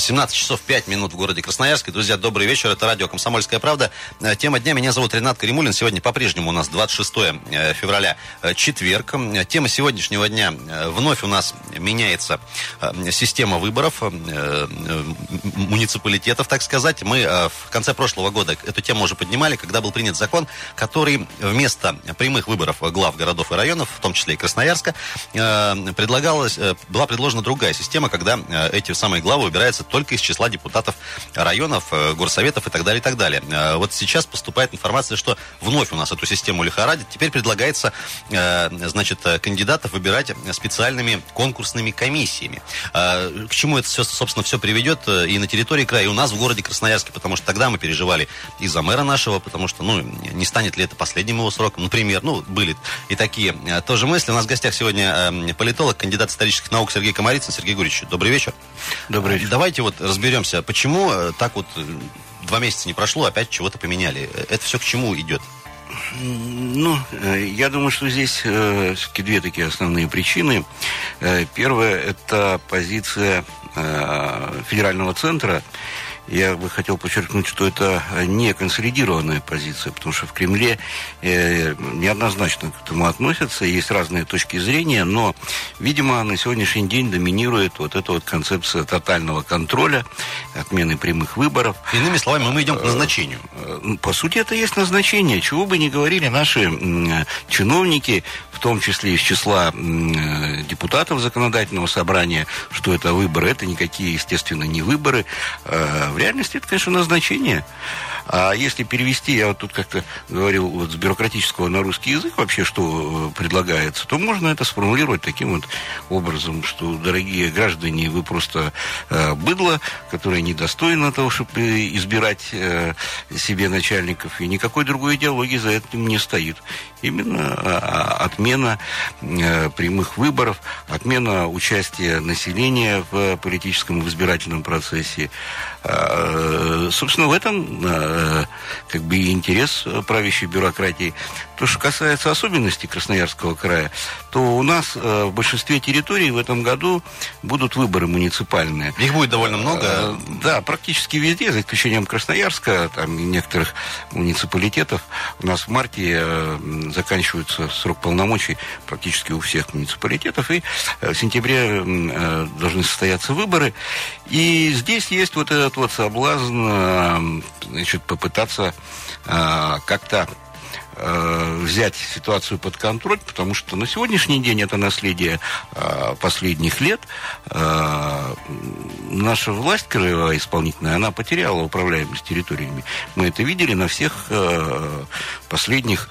17 часов 5 минут в городе Красноярске. Друзья, добрый вечер. Это радио «Комсомольская правда». Э, тема дня. Меня зовут Ренат Каримулин. Сегодня по-прежнему у нас 26 э, февраля, э, четверг. Тема сегодняшнего дня. Вновь у нас меняется система выборов муниципалитетов, так сказать. Мы в конце прошлого года эту тему уже поднимали, когда был принят закон, который вместо прямых выборов глав городов и районов, в том числе и Красноярска, предлагалась, была предложена другая система, когда эти самые главы выбираются только из числа депутатов районов, э, горсоветов и так далее, и так далее. Э, вот сейчас поступает информация, что вновь у нас эту систему лихорадит. Теперь предлагается, э, значит, кандидатов выбирать специальными конкурсными комиссиями. К чему это все, собственно, все приведет и на территории края, и у нас в городе Красноярске, потому что тогда мы переживали и за мэра нашего, потому что, ну, не станет ли это последним его сроком, например, ну, были и такие тоже мысли. У нас в гостях сегодня политолог, кандидат исторических наук Сергей Комарицын. Сергей Гурьевич, добрый вечер. Добрый вечер. Давайте давайте вот разберемся, почему э, так вот э, два месяца не прошло, опять чего-то поменяли. Это все к чему идет? Ну, э, я думаю, что здесь э, две такие основные причины. Первая – это позиция федерального центра, я бы хотел подчеркнуть, что это не консолидированная позиция, потому что в Кремле э, неоднозначно к этому относятся, есть разные точки зрения, но, видимо, на сегодняшний день доминирует вот эта вот концепция тотального контроля, отмены прямых выборов. Иными словами, мы идем к назначению. Э, ну, по сути, это есть назначение. Чего бы ни говорили наши чиновники, в том числе из числа э, депутатов законодательного собрания, что это выборы, это никакие, естественно, не выборы. Э, в реальности это, конечно, назначение. А если перевести, я вот тут как-то говорил вот с бюрократического на русский язык вообще, что э, предлагается, то можно это сформулировать таким вот образом, что, дорогие граждане, вы просто э, быдло, которое недостойно того, чтобы избирать э, себе начальников, и никакой другой идеологии за этим не стоит. Именно э, отмена э, прямых выборов, отмена участия населения в политическом и в избирательном процессе. Э, собственно, в этом Э, как бы и интерес правящей бюрократии. То, что касается особенностей Красноярского края, то у нас э, в большинстве территорий в этом году будут выборы муниципальные. Их будет довольно много? Э, да, практически везде, за исключением Красноярска, там и некоторых муниципалитетов. У нас в марте э, заканчивается срок полномочий практически у всех муниципалитетов, и в сентябре должны состояться выборы. И здесь есть вот этот вот соблазн, э, значит, попытаться э, как-то э, взять ситуацию под контроль, потому что на сегодняшний день это наследие э, последних лет. Наша власть краевая исполнительная, она потеряла управляемость территориями. Мы это видели на всех последних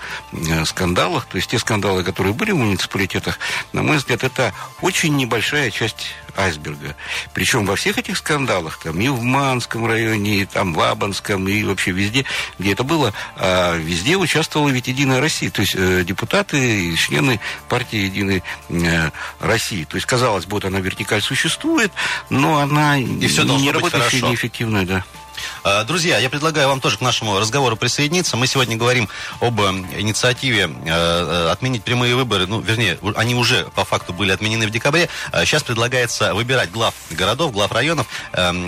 скандалах. То есть те скандалы, которые были в муниципалитетах, на мой взгляд, это очень небольшая часть айсберга. Причем во всех этих скандалах, там и в Манском районе, и там в Абанском, и вообще везде, где это было, а, везде участвовала ведь Единая Россия. То есть э, депутаты и члены партии Единой э, России. То есть, казалось бы, вот она вертикаль существует, но она и все не работающая, неэффективная, да. Э, друзья, я предлагаю вам тоже к нашему разговору присоединиться. Мы сегодня говорим об э, инициативе э, отменить прямые выборы. Ну, вернее, они уже по факту были отменены в декабре. Сейчас предлагается выбирать глав городов, глав районов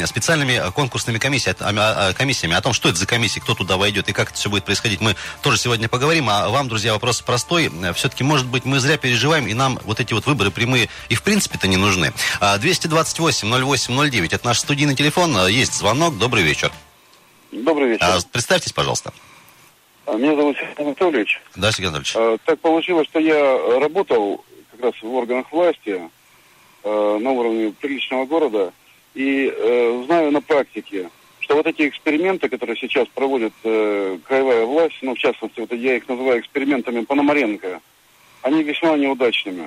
специальными конкурсными комиссиями. комиссиями. О том, что это за комиссии, кто туда войдет и как это все будет происходить, мы тоже сегодня поговорим. А вам, друзья, вопрос простой. Все-таки, может быть, мы зря переживаем, и нам вот эти вот выборы прямые и в принципе-то не нужны. 228 08 09 это наш студийный телефон. Есть звонок. Добрый вечер. Добрый вечер. А, представьтесь, пожалуйста. А, меня зовут Сергей Анатольевич. Да, Сергей Анатольевич. А, так получилось, что я работал как раз в органах власти а, на уровне приличного города и а, знаю на практике, что вот эти эксперименты, которые сейчас проводит э, краевая власть, ну, в частности, вот я их называю экспериментами Пономаренко, они весьма неудачными.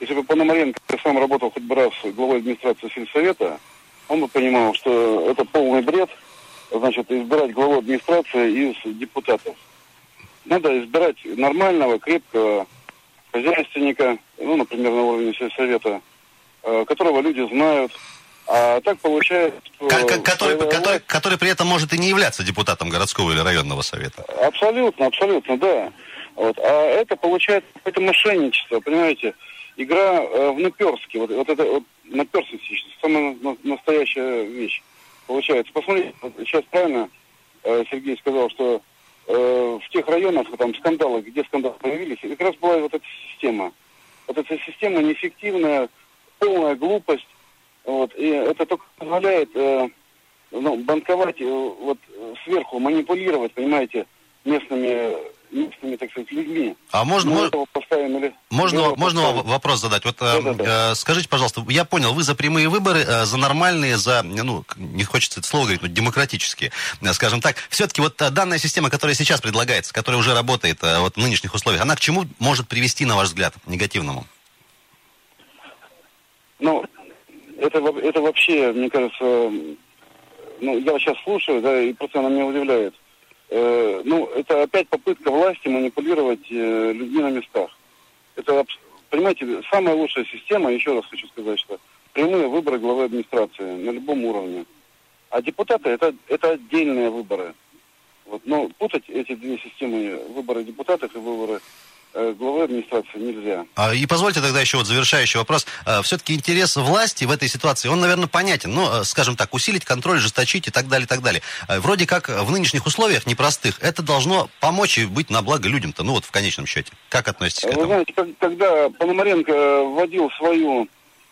Если бы Пономаренко сам работал хоть бы раз главой администрации сельсовета, он бы понимал, что это полный бред – значит, избирать главу администрации из депутатов. Надо избирать нормального, крепкого хозяйственника, ну, например, на уровне сельсовета, э, которого люди знают. А так получается, что... Который, который, который при этом может и не являться депутатом городского или районного совета. Абсолютно, абсолютно, да. Вот. А это получается какое-то мошенничество, понимаете? Игра э, в наперстке. Вот, вот это вот наперстность, самая настоящая вещь получается. Посмотрите, сейчас правильно э, Сергей сказал, что э, в тех районах, там скандалы, где скандалы появились, как раз была вот эта система. Вот эта система неэффективная, полная глупость. Вот, и это только позволяет э, ну, банковать, э, вот сверху манипулировать, понимаете, местными местными, так сказать, людьми. А можно, Мы можно, поставим, можно, можно вопрос задать? Вот да, да, да. Э, скажите, пожалуйста, я понял, вы за прямые выборы, э, за нормальные, за, ну, не хочется это слово говорить, но демократические, э, скажем так. Все-таки вот э, данная система, которая сейчас предлагается, которая уже работает э, вот, в нынешних условиях, она к чему может привести, на ваш взгляд, негативному? Ну, это, это вообще, мне кажется, ну, я сейчас слушаю, да, и просто она меня удивляет. Э, ну, это опять попытка власти манипулировать э, людьми на местах. Это, понимаете, самая лучшая система, еще раз хочу сказать, что прямые выборы главы администрации на любом уровне. А депутаты это, это отдельные выборы. Вот, но путать эти две системы, выборы депутатов и выборы Э, главы администрации нельзя. А, и позвольте тогда еще вот завершающий вопрос. А, Все-таки интерес власти в этой ситуации, он, наверное, понятен. Ну, э, скажем так, усилить контроль, жесточить и так далее, и так далее. А, вроде как в нынешних условиях непростых это должно помочь и быть на благо людям-то, ну вот в конечном счете. Как относитесь к этому? Вы знаете, как, когда Пономаренко вводил свою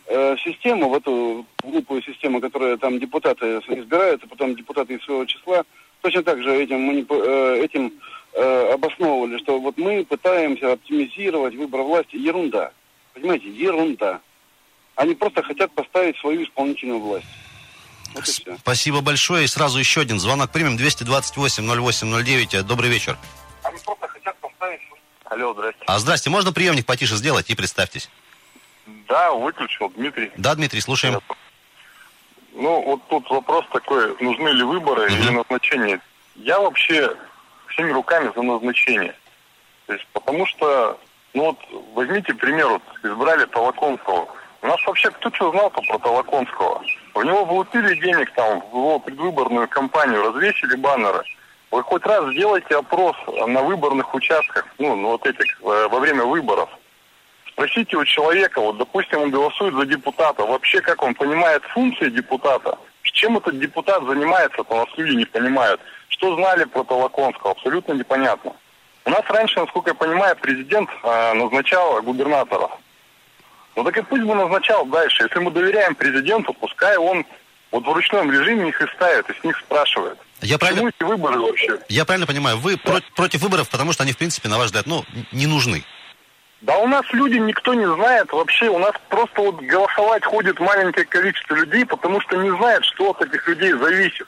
э, систему, в эту глупую систему, которая там депутаты избирают, а потом депутаты из своего числа, точно так же этим, манипу... э, этим э, обосновывали, что вот мы пытаемся оптимизировать выбор власти. Ерунда. Понимаете, ерунда. Они просто хотят поставить свою исполнительную власть. Вот Спасибо большое. И сразу еще один звонок примем. 228-08-09. Добрый вечер. Они просто хотят поставить... Алло, здрасте. А здрасте, можно приемник потише сделать и представьтесь? Да, выключил, Дмитрий. Да, Дмитрий, слушаем. Ну, вот тут вопрос такой, нужны ли выборы угу. или назначение. Я вообще всеми руками за назначение. То есть, потому что, ну вот, возьмите пример, вот, избрали Толоконского. У нас вообще кто что знал-то про Толоконского? В него влупили денег там, в его предвыборную кампанию, развесили баннеры. Вы хоть раз сделайте опрос на выборных участках, ну, ну вот этих, э, во время выборов. Спросите у человека, вот, допустим, он голосует за депутата, вообще как он понимает функции депутата, чем этот депутат занимается, то у нас люди не понимают. Что знали про Толоконского, абсолютно непонятно. У нас раньше, насколько я понимаю, президент э, назначал губернаторов. Ну так и пусть бы назначал дальше. Если мы доверяем президенту, пускай он вот в ручном режиме их и ставит, и с них спрашивает. Я правильно... эти выборы вообще? Я правильно понимаю, вы да. против, против выборов, потому что они, в принципе, на ваш взгляд, ну, не нужны. Да у нас люди никто не знает вообще. У нас просто вот голосовать ходит маленькое количество людей, потому что не знает, что от этих людей зависит.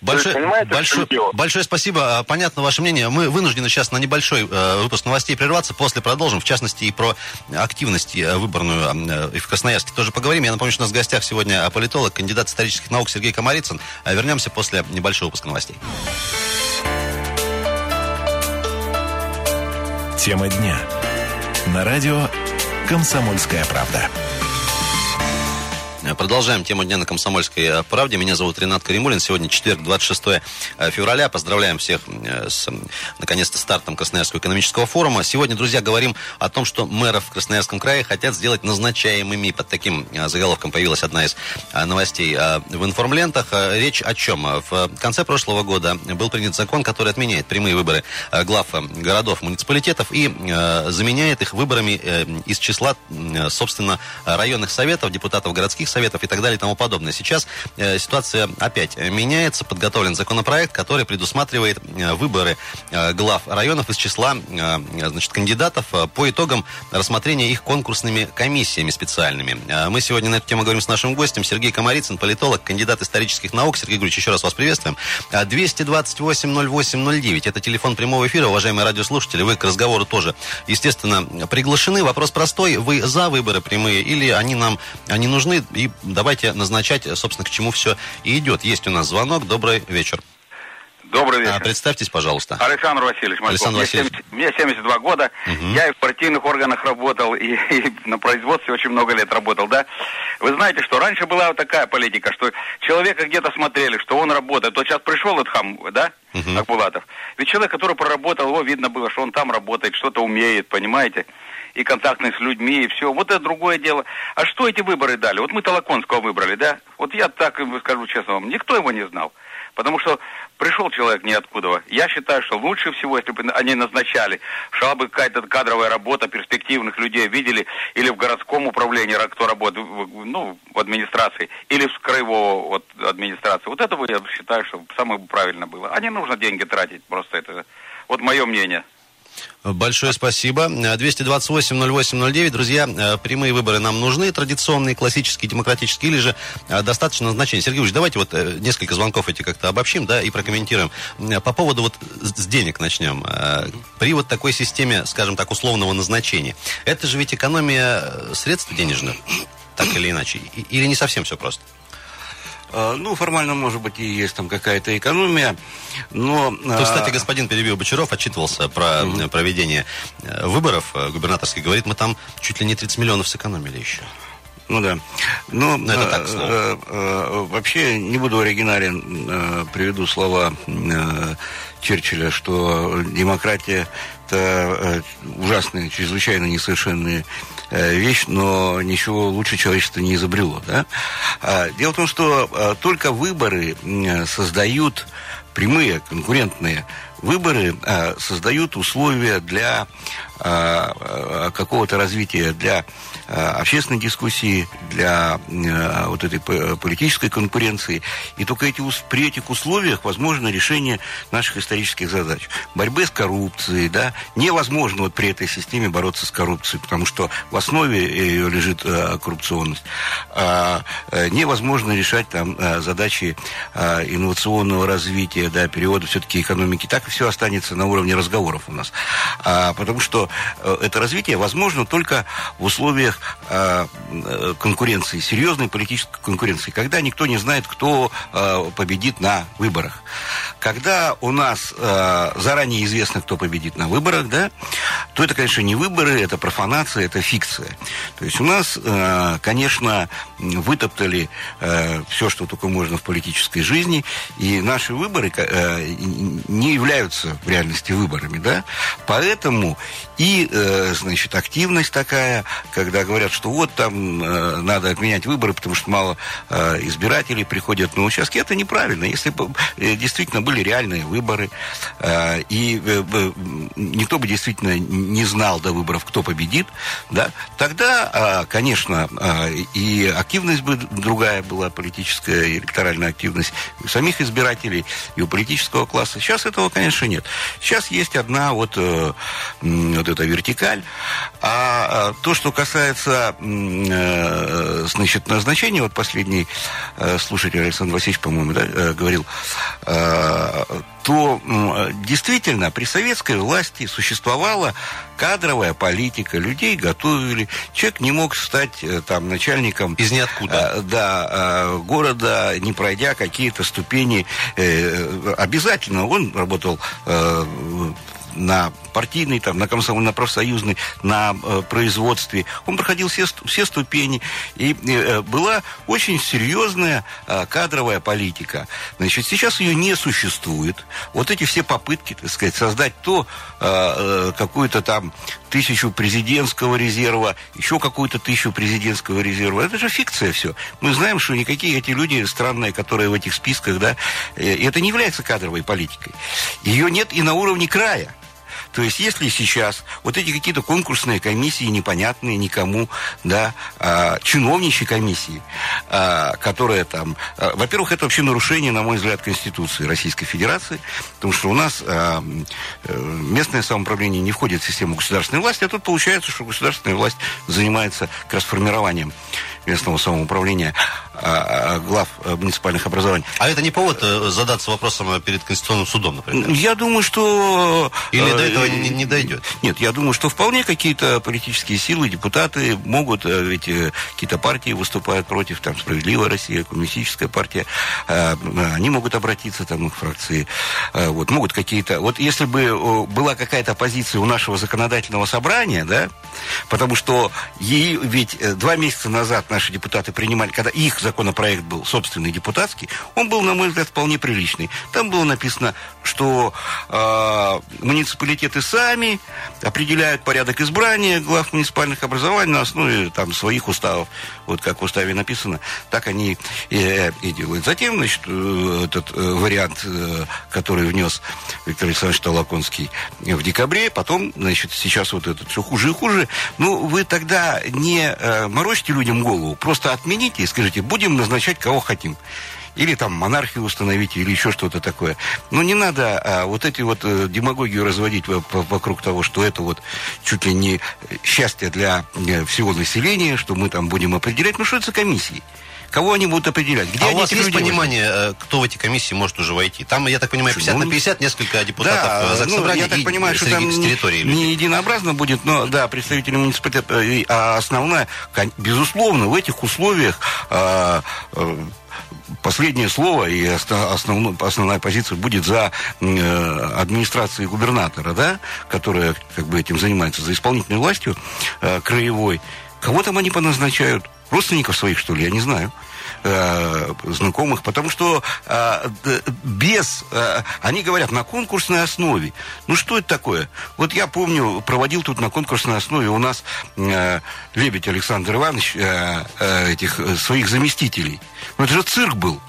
Большое, есть, большое, большое спасибо. А, понятно ваше мнение. Мы вынуждены сейчас на небольшой э, выпуск новостей прерваться. После продолжим. В частности, и про активность э, выборную э, и в Красноярске тоже поговорим. Я напомню, что у нас в гостях сегодня политолог, кандидат исторических наук Сергей Комарицын. А вернемся после небольшого выпуска новостей. Тема дня. На радио «Комсомольская правда». Продолжаем тему дня на Комсомольской э, правде. Меня зовут Ренат Каримулин. Сегодня четверг, 26 э, февраля. Поздравляем всех э, с, наконец-то, стартом Красноярского экономического форума. Сегодня, друзья, говорим о том, что мэров в Красноярском крае хотят сделать назначаемыми. Под таким заголовком появилась одна из новостей в информлентах. Речь о чем? В конце прошлого года был принят закон, который отменяет прямые выборы глав городов, муниципалитетов и заменяет их выборами из числа, собственно, районных советов, депутатов городских советов и так далее и тому подобное. Сейчас э, ситуация опять меняется. Подготовлен законопроект, который предусматривает э, выборы э, глав районов из числа э, значит, кандидатов э, по итогам рассмотрения их конкурсными комиссиями специальными. Э, мы сегодня на эту тему говорим с нашим гостем Сергей Комарицын, политолог, кандидат исторических наук. Сергей Григорьевич, еще раз вас приветствуем. 228-08-09. Это телефон прямого эфира. Уважаемые радиослушатели, вы к разговору тоже, естественно, приглашены. Вопрос простой. Вы за выборы прямые или они нам они нужны? И давайте назначать, собственно, к чему все и идет. Есть у нас звонок. Добрый вечер. Добрый вечер. А, представьтесь, пожалуйста. Александр Васильевич Мальков. Александр Мне Васильевич. 70 Мне 72 года. Я и в партийных органах работал, и, и на производстве очень много лет работал, да. Вы знаете, что раньше была вот такая политика, что человека где-то смотрели, что он работает. Вот сейчас пришел этот хам, да, Акбулатов. Ведь человек, который проработал, его видно было, что он там работает, что-то умеет, понимаете? И контактный с людьми, и все. Вот это другое дело. А что эти выборы дали? Вот мы Толоконского выбрали, да? Вот я так скажу честно вам, никто его не знал. Потому что пришел человек ниоткуда. Я считаю, что лучше всего, если бы они назначали, шла бы какая-то кадровая работа, перспективных людей видели, или в городском управлении, ра- кто работает, ну, в администрации, или в краевого вот, администрации. Вот это бы я считаю, что самое правильно было. А не нужно деньги тратить, просто это, вот мое мнение. Большое спасибо. 228-08-09. Друзья, э, прямые выборы нам нужны, традиционные, классические, демократические, или же э, достаточно назначения. Сергей Ильич, давайте вот э, несколько звонков эти как-то обобщим, да, и прокомментируем. По поводу вот с денег начнем. При вот такой системе, скажем так, условного назначения, это же ведь экономия средств денежных, так или иначе, или не совсем все просто? А, Ну, формально, может быть, и есть там какая-то экономия, но... То, кстати, господин перебил Бочаров отчитывался про э, проведение э, выборов э, губернаторских. Говорит, мы там чуть ли не 30 миллионов сэкономили еще. Ну да. Но, Ну, это э, так, э, э, вообще не буду оригинален, э, приведу слова э, Черчилля, что демократия это ужасная, чрезвычайно несовершенная э, вещь, но ничего лучше человечество не изобрело. Да? А, Дело в том, что э, только выборы создают прямые конкурентные выборы э, создают условия для э, э, какого-то развития, для э, общественной дискуссии, для э, вот этой политической конкуренции. И только эти, при этих условиях возможно решение наших исторических задач. Борьбы с коррупцией, да, невозможно вот при этой системе бороться с коррупцией, потому что в основе ее лежит э, коррупционность. А, э, невозможно решать там э, задачи э, инновационного развития, да, перевода все-таки экономики. Так все останется на уровне разговоров у нас. А, потому что э, это развитие возможно только в условиях э, э, конкуренции, серьезной политической конкуренции, когда никто не знает, кто э, победит на выборах. Когда у нас э, заранее известно, кто победит на выборах, да, то это, конечно, не выборы, это профанация, это фикция. То есть у нас, э, конечно, вытоптали э, все, что только можно в политической жизни, и наши выборы э, не являются в реальности выборами, да, поэтому и, э, значит, активность такая, когда говорят, что вот там э, надо отменять выборы, потому что мало э, избирателей приходят на участки, это неправильно. Если бы э, действительно были реальные выборы, э, и э, э, никто бы действительно не знал до выборов, кто победит, да, тогда, конечно, и активность бы другая была, политическая электоральная активность у самих избирателей, и у политического класса. Сейчас этого, конечно, нет. Сейчас есть одна вот, вот эта вертикаль, а то, что касается значит, назначения, вот последний слушатель Александр Васильевич, по-моему, да, говорил, то действительно при советской власти существовала кадровая политика, людей готовили, человек не мог стать э, там начальником Из ниоткуда. э, да, э, города, не пройдя какие-то ступени. Обязательно он работал на партийной, там, на комсомол, на профсоюзной, на э, производстве. Он проходил все, все ступени. И э, была очень серьезная э, кадровая политика. Значит, сейчас ее не существует. Вот эти все попытки, так сказать, создать то, э, э, какую-то там тысячу президентского резерва, еще какую-то тысячу президентского резерва. Это же фикция все. Мы знаем, что никакие эти люди странные, которые в этих списках, да, э, это не является кадровой политикой. Ее нет и на уровне края. То есть, если сейчас вот эти какие-то конкурсные комиссии непонятные никому, да, а, чиновничьи комиссии, а, которые там, а, во-первых, это вообще нарушение, на мой взгляд, Конституции Российской Федерации, потому что у нас а, э, местное самоуправление не входит в систему государственной власти, а тут получается, что государственная власть занимается как раз формированием местного самоуправления. а, глав муниципальных образований. А это не повод задаться вопросом перед Конституционным судом, например? Я думаю, что... Или до этого не, не дойдет? Нет, я думаю, что вполне какие-то политические силы, депутаты могут, ведь какие-то партии выступают против, там, «Справедливая Россия», Коммунистическая партия, они могут обратиться, там, их фракции, вот, могут какие-то... Вот если бы была какая-то позиция у нашего законодательного собрания, да, потому что ей ведь два месяца назад наши депутаты принимали, когда их законопроект был собственный депутатский, он был, на мой взгляд, вполне приличный. Там было написано, что э, муниципалитеты сами определяют порядок избрания глав муниципальных образований на основе там, своих уставов. Вот как в уставе написано, так они и, и делают. Затем, значит, э, этот э, вариант, э, который внес Виктор Александрович Толоконский в декабре, потом, значит, сейчас вот этот все хуже и хуже. Ну, вы тогда не э, морочьте людям голову, просто отмените и скажите, будем назначать кого хотим или там монархию установить, или еще что-то такое. Но не надо а, вот эти вот а, демагогию разводить вокруг того, что это вот чуть ли не счастье для э, всего населения, что мы там будем определять. Ну, что это за комиссии? Кого они будут определять? Где а у вас есть понимание, возьмут? Э, кто в эти комиссии может уже войти? Там, я так понимаю, 50 ну, на 50, несколько депутатов да, э, ну, я так понимаю, что там не, не единообразно будет, но, да, представители муниципалитета, а основная, безусловно, в этих условиях а, последнее слово и основной, основная позиция будет за э, администрацией губернатора, да, которая как бы этим занимается, за исполнительной властью э, краевой. Кого там они поназначают? Родственников своих, что ли? Я не знаю э, знакомых, потому что э, без, э, они говорят, на конкурсной основе. Ну, что это такое? Вот я помню, проводил тут на конкурсной основе у нас Лебедь Александр Иванович этих своих заместителей. Ну, это же цирк был,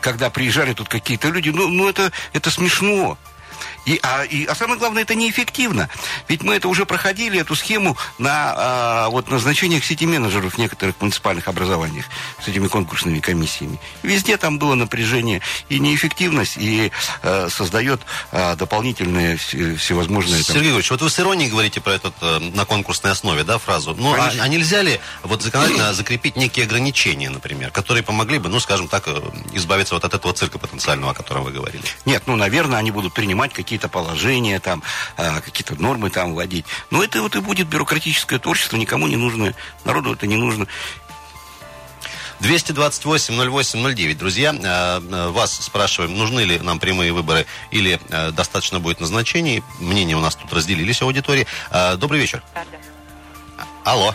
когда приезжали тут какие-то люди. Ну, ну это, это смешно. И, а, и, а самое главное, это неэффективно. Ведь мы это уже проходили, эту схему на а, вот, назначениях сети-менеджеров в некоторых муниципальных образованиях с этими конкурсными комиссиями. Везде там было напряжение и неэффективность, и а, создает а, дополнительные всевозможные... Там... Сергей Ильич, вот вы с иронией говорите про это а, на конкурсной основе, да, фразу. Ну, а, а нельзя ли вот законодательно закрепить некие ограничения, например, которые помогли бы, ну, скажем так, э, избавиться вот от этого цирка потенциального, о котором вы говорили? Нет, ну, наверное, они будут принимать какие какие-то положения, там, а, какие-то нормы там вводить. Но это вот и будет бюрократическое творчество, никому не нужно, народу это не нужно. 228-08-09. Друзья, а, а, вас спрашиваем, нужны ли нам прямые выборы или достаточно будет назначений. Мнения у нас тут разделились в аудитории. Добрый вечер. Алло.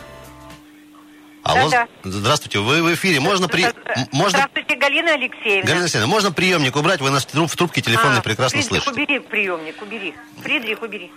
Алло, да, да. здравствуйте, вы в эфире. Можно при... Можно... Здравствуйте, Галина Алексеевна. Галина Алексеевна, можно приемник убрать? Вы нас в трубке телефонной а, прекрасно Фридрих, слышите. убери приемник, убери. Фридрих, убери.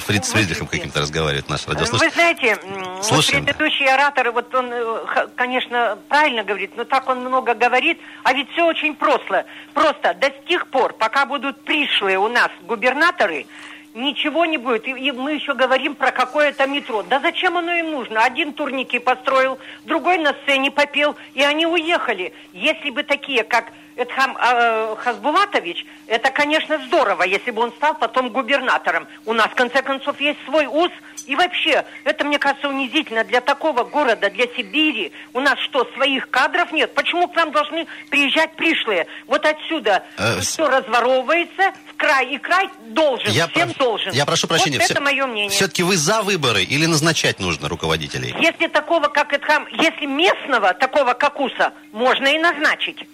Фрид с Фридрихом каким-то разговаривает наш радиослушатель. Вы знаете, Слушаем. предыдущий оратор, вот он, э, конечно, правильно говорит, но так он много говорит, а ведь все очень просто. Просто до сих пор, пока будут пришлые у нас губернаторы, ничего не будет. И, мы еще говорим про какое-то метро. Да зачем оно им нужно? Один турники построил, другой на сцене попел, и они уехали. Если бы такие, как Эдхам э, Хасбулатович, это, конечно, здорово, если бы он стал потом губернатором. У нас, в конце концов, есть свой УЗ. И вообще, это, мне кажется, унизительно для такого города, для Сибири. У нас что, своих кадров нет? Почему к нам должны приезжать пришлые? Вот отсюда э, все разворовывается, в край, и край должен, я всем про... должен. Я прошу прощения. Вот это мое мнение. Все-таки вы за выборы или назначать нужно руководителей? Если такого, как Эдхам, если местного, такого как УСа, можно и назначить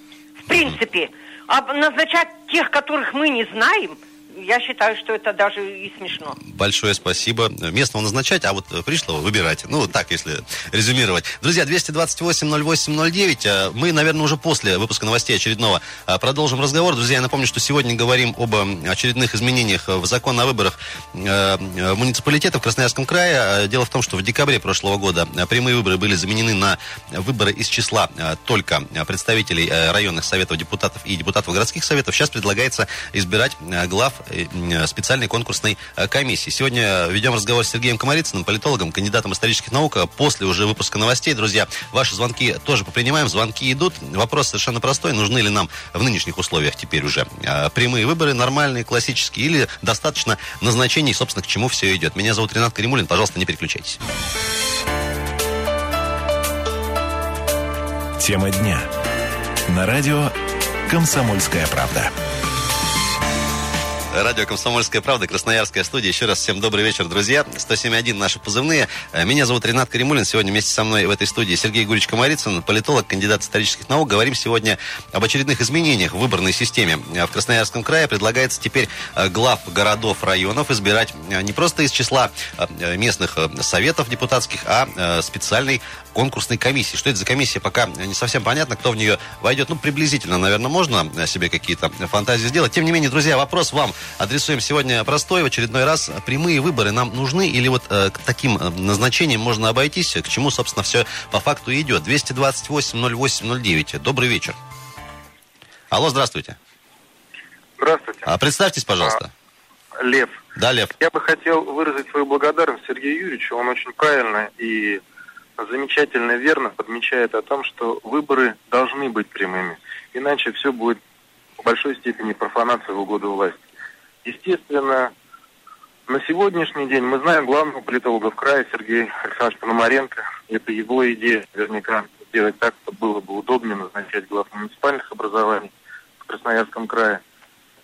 принципе. А назначать тех, которых мы не знаем – я считаю, что это даже и смешно. Большое спасибо. Местного назначать, а вот пришлого выбирать. Ну, так, если резюмировать. Друзья, 228-08-09. Э, мы, наверное, уже после выпуска новостей очередного э, продолжим разговор. Друзья, я напомню, что сегодня говорим об э, очередных изменениях в закон о выборах муниципалитета в Красноярском крае. Дело в том, что в декабре прошлого года прямые выборы были заменены на выборы из числа только представителей районных советов депутатов и депутатов городских советов. Сейчас предлагается избирать глав Э, специальной конкурсной э, комиссии. Сегодня ведем разговор с Сергеем Комарицыным, политологом, кандидатом исторических наук. После уже выпуска новостей, друзья, ваши звонки тоже попринимаем. Звонки идут. Вопрос совершенно простой. Нужны ли нам в нынешних условиях теперь уже э, прямые выборы, нормальные, классические, или достаточно назначений, собственно, к чему все идет? Меня зовут Ренат Каримулин. Пожалуйста, не переключайтесь. Тема дня. На радио «Комсомольская правда». Радио «Комсомольская правда», Красноярская студия. Еще раз всем добрый вечер, друзья. 107.1 наши позывные. Э, меня зовут Ренат Каримулин. Сегодня вместе со мной в этой студии Сергей Гурич Комарицын, политолог, кандидат исторических наук. Говорим сегодня об очередных изменениях в выборной системе. Э, в Красноярском крае предлагается теперь э, глав городов, районов избирать не просто из числа местных советов депутатских, а специальной конкурсной комиссии. Что это за комиссия, пока не совсем понятно, кто в нее войдет. Ну, приблизительно, наверное, можно себе какие-то фантазии сделать. Тем не менее, друзья, вопрос вам адресуем сегодня простой. В очередной раз прямые выборы нам нужны или вот э, к таким э, назначениям можно обойтись, к чему, собственно, все по факту идет. 228-08-09. Добрый вечер. Алло, здравствуйте. Здравствуйте. А, представьтесь, пожалуйста. А, Лев. Да, Лев. Я бы хотел выразить свою благодарность Сергею Юрьевичу. Он очень правильно и замечательно верно подмечает о том, что выборы должны быть прямыми. Иначе все будет в большой степени профанация в угоду власти. Естественно, на сегодняшний день мы знаем главного политолога в крае Сергея Александровича Пономаренко. Это его идея наверняка сделать так, чтобы было бы удобнее назначать глав муниципальных образований в Красноярском крае.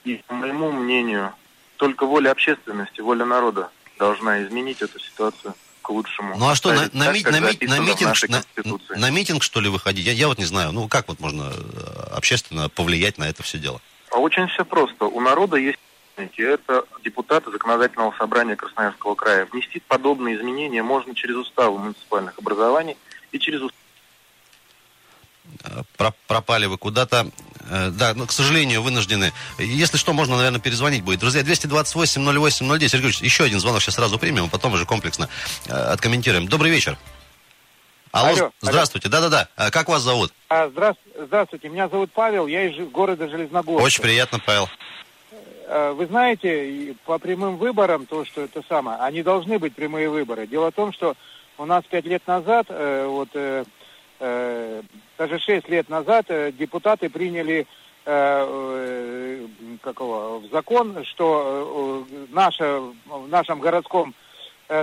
И, по моему мнению, только воля общественности, воля народа должна изменить эту ситуацию к лучшему. Ну а что, на, на, так, на, на, митинг, на, на митинг, что ли, выходить? Я, я вот не знаю. Ну как вот можно э, общественно повлиять на это все дело? А очень все просто. У народа есть это депутаты законодательного собрания Красноярского края. Внести подобные изменения можно через уставы муниципальных образований и через э, пропали вы куда-то. Э, да, но, к сожалению, вынуждены. Если что, можно, наверное, перезвонить будет. Друзья, 228-08-09. Сергей еще один звонок сейчас сразу примем, а потом уже комплексно э, откомментируем. Добрый вечер. Алло, алло здравствуйте. Да-да-да. А как вас зовут? А, здравствуйте. Меня зовут Павел. Я из города Железногорска. Очень приятно, Павел. Э, вы знаете, по прямым выборам, то, что это самое, они должны быть прямые выборы. Дело в том, что у нас пять лет назад, вот даже шесть лет назад депутаты приняли какого, в закон, что наша, в нашем городском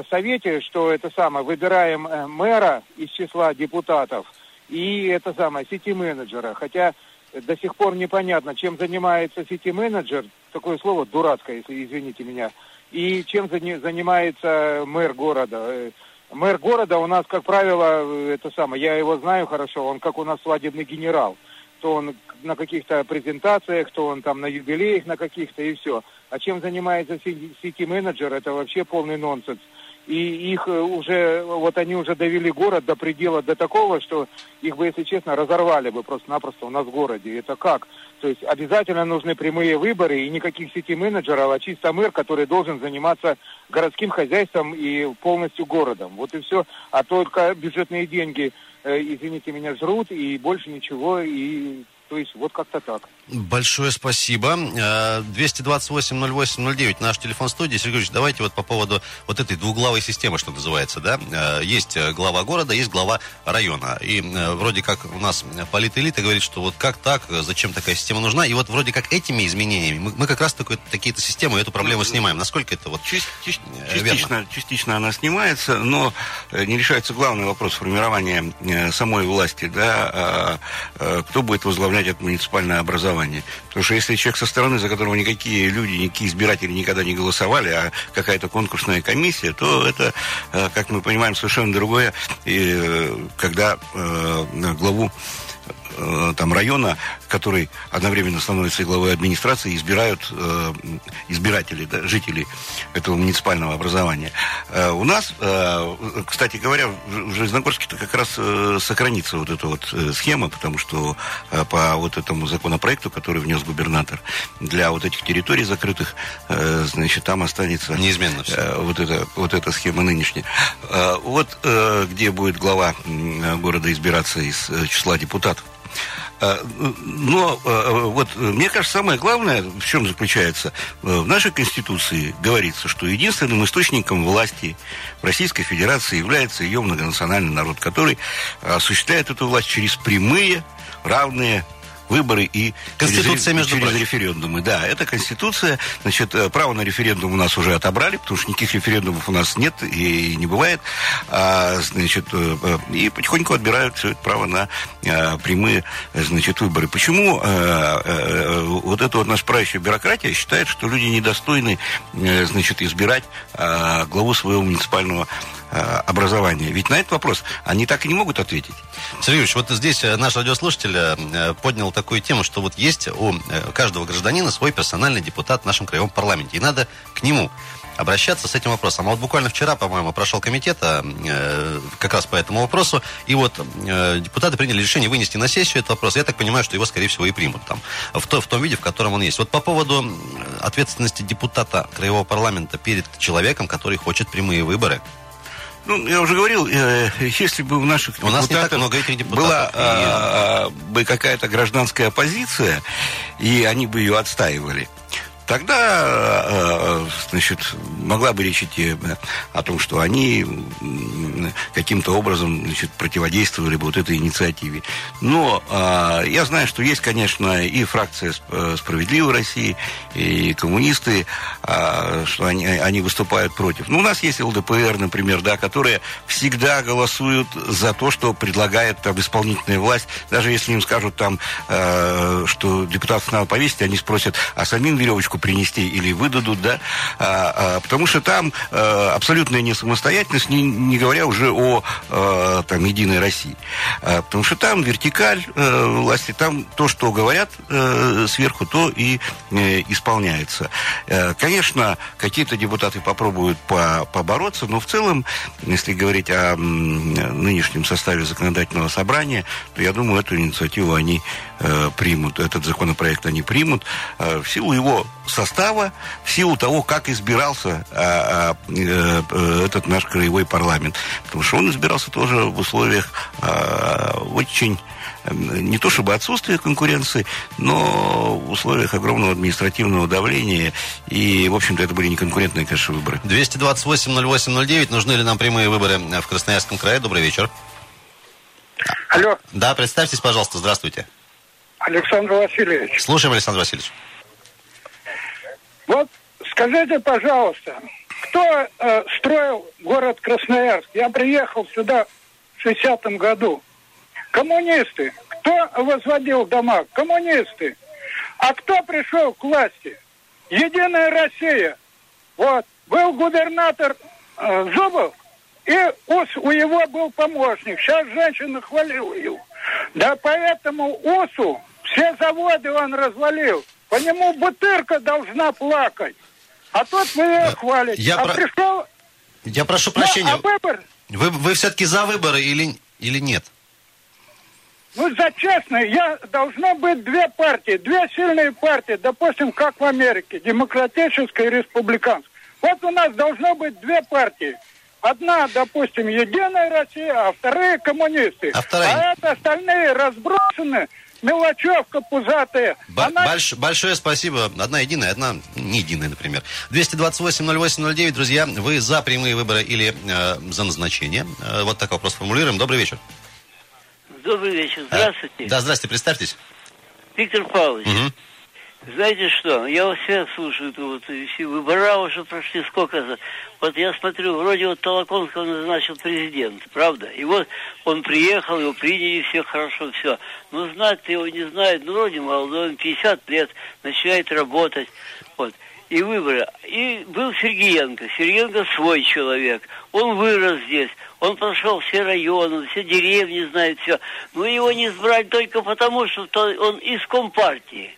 совете, что это самое, выбираем мэра из числа депутатов и это самое, сети-менеджера. Хотя до сих пор непонятно, чем занимается сети-менеджер, такое слово дурацкое, если извините меня, и чем занимается мэр города. Мэр города у нас, как правило, это самое, я его знаю хорошо, он как у нас свадебный генерал. То он на каких-то презентациях, то он там на юбилеях на каких-то и все. А чем занимается сети-менеджер, это вообще полный нонсенс и их э, уже, вот они уже довели город до предела, до такого, что их бы, если честно, разорвали бы просто-напросто у нас в городе. Это как? То есть обязательно нужны прямые выборы и никаких сети-менеджеров, а чисто мэр, который должен заниматься городским хозяйством и полностью городом. Вот и все. А только бюджетные деньги, э, извините меня, жрут и больше ничего. И то есть вот как-то так. Большое спасибо. 228-08-09, э, наш телефон студии. Сергеевич, давайте вот по поводу вот этой двуглавой системы, что называется, да. Э, есть э, глава города, есть глава района. И вроде как у нас политэлита говорит, что вот как так, зачем такая система нужна. И вот вроде как этими изменениями мы, мы как раз такие-то системы, эту проблему ну, снимаем. Насколько это вот частично, частично она снимается, но не решается главный вопрос формирования самой власти, да, а, кто будет возглавлять это муниципальное образование. Потому что если человек со стороны, за которого никакие люди, никакие избиратели никогда не голосовали, а какая-то конкурсная комиссия, то это, э, как мы понимаем, совершенно другое. И э, когда э, главу Э, там района, который одновременно становится и главой администрации, избирают э, избиратели, да, жители этого муниципального образования. Э, у нас, э, кстати говоря, в Железногорске-то как раз э, сохранится вот эта вот э, схема, потому что э, по вот этому законопроекту, который внес губернатор, для вот этих территорий закрытых, э, значит, там останется... Неизменно все. Э, вот, эта, вот эта схема нынешняя. Э, вот э, где будет глава города избираться из э, числа депутатов. А, но а, вот мне кажется, самое главное, в чем заключается, в нашей Конституции говорится, что единственным источником власти в Российской Федерации является ее многонациональный народ, который осуществляет эту власть через прямые, равные выборы и Конституция, через, между через прочим. референдумы. Да, это Конституция. Значит, э, право на референдум у нас уже отобрали, потому что никаких референдумов у нас нет и не бывает. А, значит, э, э, и потихоньку отбирают все это право на прямые, значит, выборы. Почему вот эта вот наша правящая бюрократия считает, что люди недостойны, значит, избирать э, главу своего муниципального образования? Ведь на этот вопрос они так и не могут ответить. Сергей Юрьевич, вот здесь э, наш радиослушатель э, поднял такую тему, что вот есть у э, каждого гражданина свой персональный депутат в нашем краевом парламенте. И надо к нему обращаться с этим вопросом. А вот буквально вчера, по-моему, прошел комитет э, как раз по этому вопросу, и вот э, депутаты приняли решение вынести на сессию этот вопрос. Я так понимаю, что его, скорее всего, и примут там, в, то, в том виде, в котором он есть. Вот по поводу э, ответственности депутата краевого парламента перед человеком, который хочет прямые выборы, Ну, я уже говорил, э, если бы у наших У нас не так много этих депутатов, была а, бы какая-то гражданская оппозиция, и они бы ее отстаивали, тогда, э, значит, могла бы речь идти э, о том, что они каким-то образом, значит, противодействовали бы вот этой инициативе. Но э, я знаю, что есть, конечно, и фракция «Сп- э, «Справедливой России», и коммунисты, что они, они выступают против. Ну, у нас есть ЛДПР, например, да, которые всегда голосуют за то, что предлагает там исполнительная власть. Даже если им скажут там, э, что депутатов надо повесить, они спросят, а самим веревочку принести или выдадут, да, А, а, потому что там э, абсолютная не самостоятельность, не, не говоря уже о э, там Единой России. А, потому что там вертикаль э, власти, там то, что говорят э, сверху, то и э, исполняется. Э, конечно, какие-то депутаты попробуют по- побороться, но в целом, если говорить о нынешнем составе законодательного собрания, то я думаю, эту инициативу они э, примут, этот законопроект они примут э, в силу его состава, в силу того, как избирался а, а, этот наш краевой парламент. Потому что он избирался тоже в условиях а, очень не то чтобы отсутствия конкуренции, но в условиях огромного административного давления. И, в общем-то, это были неконкурентные, конечно, выборы. 228-08-09. Нужны ли нам прямые выборы в Красноярском крае? Добрый вечер. Алло, Да, представьтесь, пожалуйста. Здравствуйте. Александр Васильевич. Слушаем, Александр Васильевич. Вот скажите, пожалуйста, кто э, строил город Красноярск? Я приехал сюда в 60-м году. Коммунисты. Кто возводил дома? Коммунисты. А кто пришел к власти? Единая Россия. Вот. Был губернатор э, Зубов, и ус у его был помощник. Сейчас женщина хвалила его. Да поэтому УСу все заводы он развалил. По нему бутырка должна плакать. А тут вы ее хвалите. я а про- пришел... Я прошу Ну, прощения. а выбор, Вы, вы все-таки за выборы или, или нет? ну, за честно, я должно быть две партии, две сильные партии, допустим, как в Америке, демократическая и республиканская. Вот у нас должно быть две партии. Одна, допустим, Единая Россия, а вторые коммунисты. А вторая? А это остальные разбросаны, мелочевка пузатая. Б- Она больш- большое спасибо. Одна единая, одна не единая, например. 228-08-09, друзья, вы за прямые выборы или э, за назначение? Э, вот такой вопрос формулируем. Добрый вечер. Добрый вечер. А, Здравствуйте. Да, здрасте, представьтесь. Виктор Павлович, Мгм. Знаете что, я вас всех слушаю, вот, все выбора уже прошли, сколько за... Вот я смотрю, вроде вот Толоконского назначил президент, правда? И вот он приехал, его приняли, все хорошо, все. Но знать-то его не знает, ну, вроде молодой, он 50 лет, начинает работать, вот. И выборы. И был Сергеенко. Сергеенко свой человек. Он вырос здесь. Он прошел все районы, все деревни знает, все. Но его не избрать только потому, что то- он из Компартии.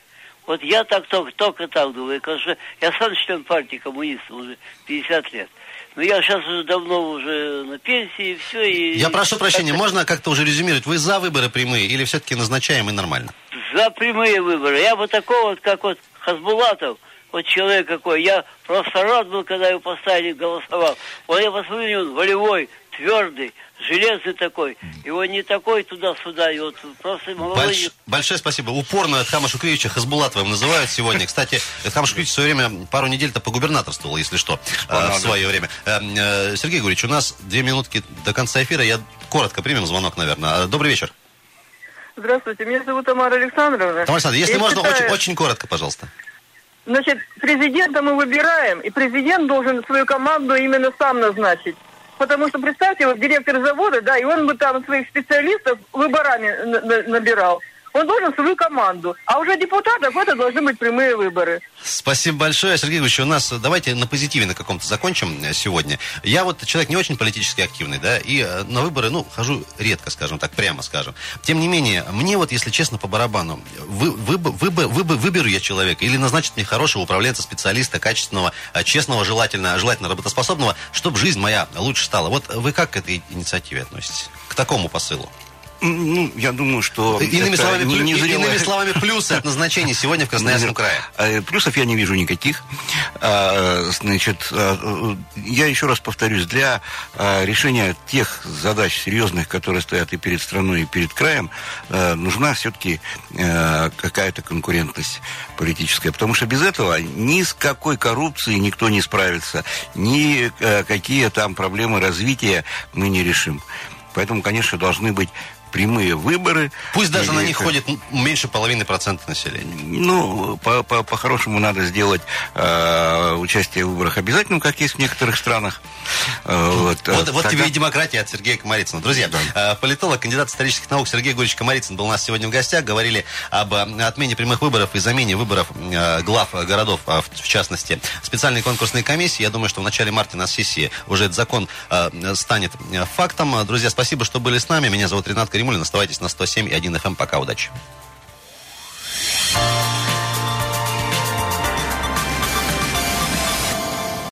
Вот я так только, только так думаю. Конечно, я сам член партии коммунистов уже 50 лет. Но я сейчас уже давно уже на пенсии, и все. И... Я прошу прощения, можно как-то уже резюмировать? Вы за выборы прямые или все-таки назначаем и нормально? За прямые выборы. Я бы такого вот, как вот Хасбулатов, вот человек какой. Я просто рад был, когда его поставили, голосовал. Вот я посмотрю, он волевой, твердый, железный такой. Его не такой туда-сюда. И вот просто молодой. Больш- большое спасибо. Упорно Эдхама Шукриевича Хасбулатовым называют сегодня. Кстати, Эдхам Шукриевич в свое время пару недель-то погубернаторствовал, если что, э, в свое время. Э, э, Сергей Гурьевич, у нас две минутки до конца эфира. Я коротко примем звонок, наверное. Э, Добрый вечер. Здравствуйте, меня зовут Тамара Александровна. Тамара Александровна, если Я можно, считаю, очень, очень коротко, пожалуйста. Значит, президента мы выбираем, и президент должен свою команду именно сам назначить. Потому что, представьте, вот директор завода, да, и он бы там своих специалистов выборами на- на- набирал. Он должен свою команду. А уже депутатов это должны быть прямые выборы. Спасибо большое, Сергей Григорьевич. У нас, э, давайте на позитиве на каком-то закончим э, сегодня. Я вот человек не очень политически активный, да, и э, на выборы, ну, хожу редко, скажем так, прямо скажем. Тем не менее, мне вот, если честно, по барабану, вы, вы, вы, вы, бы- выберу я человека или назначит мне хорошего управленца, специалиста, качественного, честного, желательно, желательно работоспособного, чтобы жизнь моя лучше стала. Вот вы как к этой инициативе относитесь? К такому посылу? Ну, я думаю, что... Иными, словами, не- незрелая- иными словами, плюсы от назначения сегодня в Красноярском крае. Э, Плюсов я не вижу никаких. А, Значит, а, я еще раз повторюсь, для а, решения тех задач серьезных, которые стоят и перед страной, и перед краем, э, нужна все-таки э, какая-то конкурентность политическая. Потому что без этого ни с какой коррупцией никто не справится, ни какие там проблемы развития мы не решим. Поэтому, конечно, должны быть прямые выборы. Пусть даже на них это- ходит меньше половины процента населения. ну, по- по- по-хорошему надо сделать э, участие в выборах обязательным, как есть в некоторых странах. Э, вот э, Вот, вот тогда- тебе и демократия от Сергея Комарицына. Друзья, э, политолог, кандидат исторических наук Сергей Гурьевич Комарицын был у нас сегодня в гостях. Говорили об отмене прямых выборов и замене выборов глав городов, а в, частности, специальной конкурсной комиссии. Я думаю, что в начале марта на сессии уже этот закон станет фактом. Друзья, спасибо, что были с нами. Меня зовут Ренат Тимулин. Оставайтесь на 107 и 1 FM. Эм. Пока, удачи.